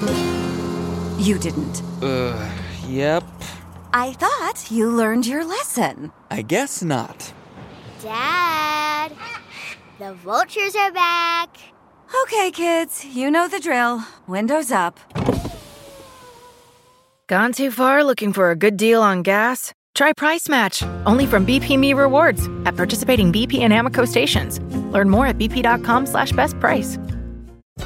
You didn't. Uh, yep. I thought you learned your lesson. I guess not. Dad, the vultures are back. Okay, kids, you know the drill. Windows up. Gone too far looking for a good deal on gas? Try Price Match, only from BP Me Rewards at participating BP and Amoco stations. Learn more at bp.com slash best price.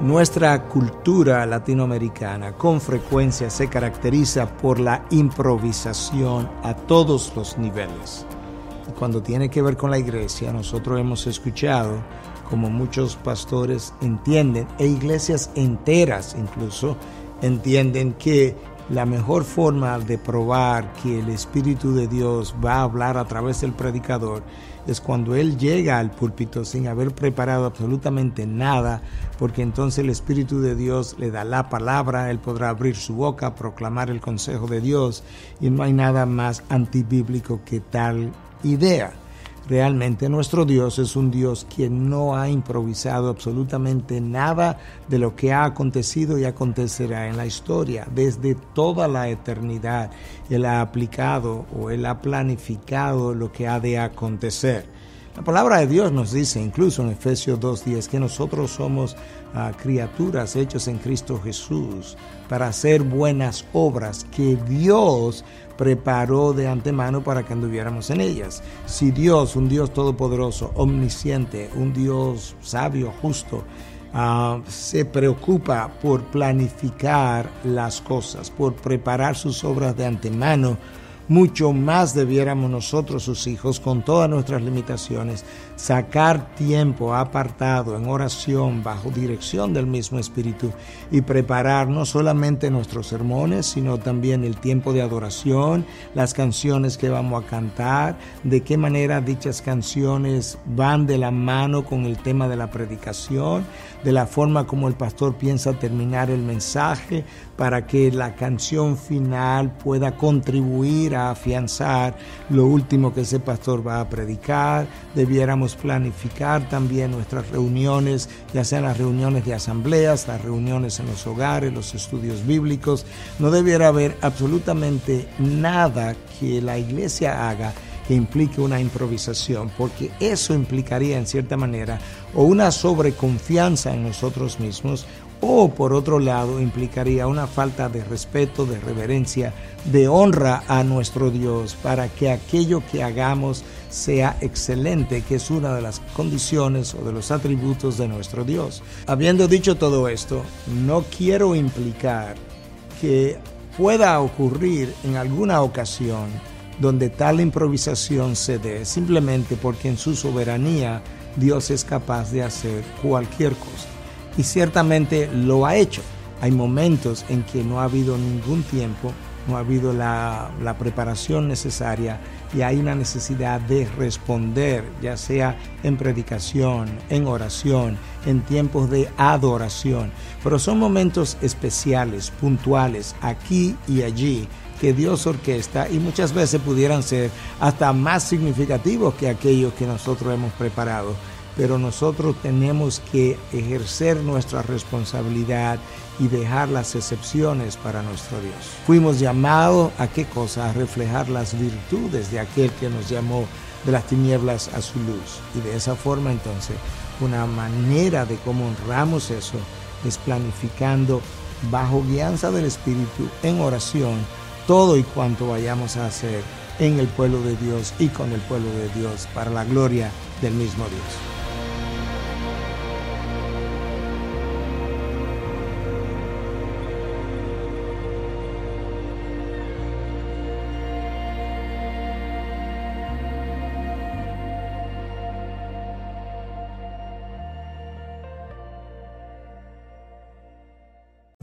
Nuestra cultura latinoamericana con frecuencia se caracteriza por la improvisación a todos los niveles. Y cuando tiene que ver con la iglesia, nosotros hemos escuchado como muchos pastores entienden, e iglesias enteras incluso, entienden que la mejor forma de probar que el Espíritu de Dios va a hablar a través del predicador es cuando Él llega al púlpito sin haber preparado absolutamente nada, porque entonces el Espíritu de Dios le da la palabra, Él podrá abrir su boca, proclamar el consejo de Dios, y no hay nada más antibíblico que tal idea. Realmente nuestro Dios es un Dios que no ha improvisado absolutamente nada de lo que ha acontecido y acontecerá en la historia. Desde toda la eternidad Él ha aplicado o Él ha planificado lo que ha de acontecer. La palabra de Dios nos dice, incluso en Efesios 2.10, que nosotros somos uh, criaturas hechas en Cristo Jesús para hacer buenas obras que Dios preparó de antemano para que anduviéramos en ellas. Si Dios, un Dios todopoderoso, omnisciente, un Dios sabio, justo, uh, se preocupa por planificar las cosas, por preparar sus obras de antemano, mucho más debiéramos nosotros, sus hijos, con todas nuestras limitaciones, sacar tiempo apartado en oración bajo dirección del mismo Espíritu y preparar no solamente nuestros sermones, sino también el tiempo de adoración, las canciones que vamos a cantar, de qué manera dichas canciones van de la mano con el tema de la predicación, de la forma como el pastor piensa terminar el mensaje para que la canción final pueda contribuir afianzar lo último que ese pastor va a predicar. Debiéramos planificar también nuestras reuniones, ya sean las reuniones de asambleas, las reuniones en los hogares, los estudios bíblicos. No debiera haber absolutamente nada que la iglesia haga que implique una improvisación, porque eso implicaría en cierta manera o una sobreconfianza en nosotros mismos o por otro lado implicaría una falta de respeto, de reverencia, de honra a nuestro Dios para que aquello que hagamos sea excelente, que es una de las condiciones o de los atributos de nuestro Dios. Habiendo dicho todo esto, no quiero implicar que pueda ocurrir en alguna ocasión donde tal improvisación se dé, simplemente porque en su soberanía Dios es capaz de hacer cualquier cosa y ciertamente lo ha hecho. Hay momentos en que no ha habido ningún tiempo, no ha habido la, preparación necesaria y hay una necesidad de responder, ya sea en predicación, en oración, en tiempos de adoración. Pero son momentos especiales, puntuales, aquí y allí, que Dios orquesta y muchas veces pudieran ser hasta más significativos que aquellos que nosotros hemos preparado pero nosotros tenemos que ejercer nuestra responsabilidad y dejar las excepciones para nuestro Dios. Fuimos llamados a qué cosa? A reflejar las virtudes de aquel que nos llamó de las tinieblas a su luz. Y de esa forma entonces, una manera de cómo honramos eso es planificando bajo guianza del Espíritu en oración todo y cuanto vayamos a hacer en el pueblo de Dios y con el pueblo de Dios para la gloria del mismo Dios.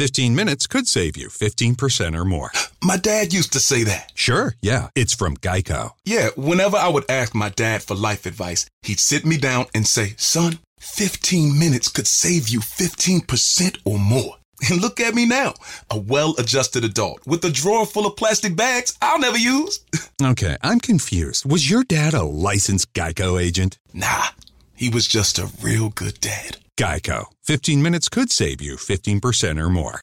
15 minutes could save you 15% or more. My dad used to say that. Sure, yeah. It's from Geico. Yeah, whenever I would ask my dad for life advice, he'd sit me down and say, Son, 15 minutes could save you 15% or more. And look at me now, a well adjusted adult with a drawer full of plastic bags I'll never use. Okay, I'm confused. Was your dad a licensed Geico agent? Nah, he was just a real good dad. Geico. 15 minutes could save you 15% or more.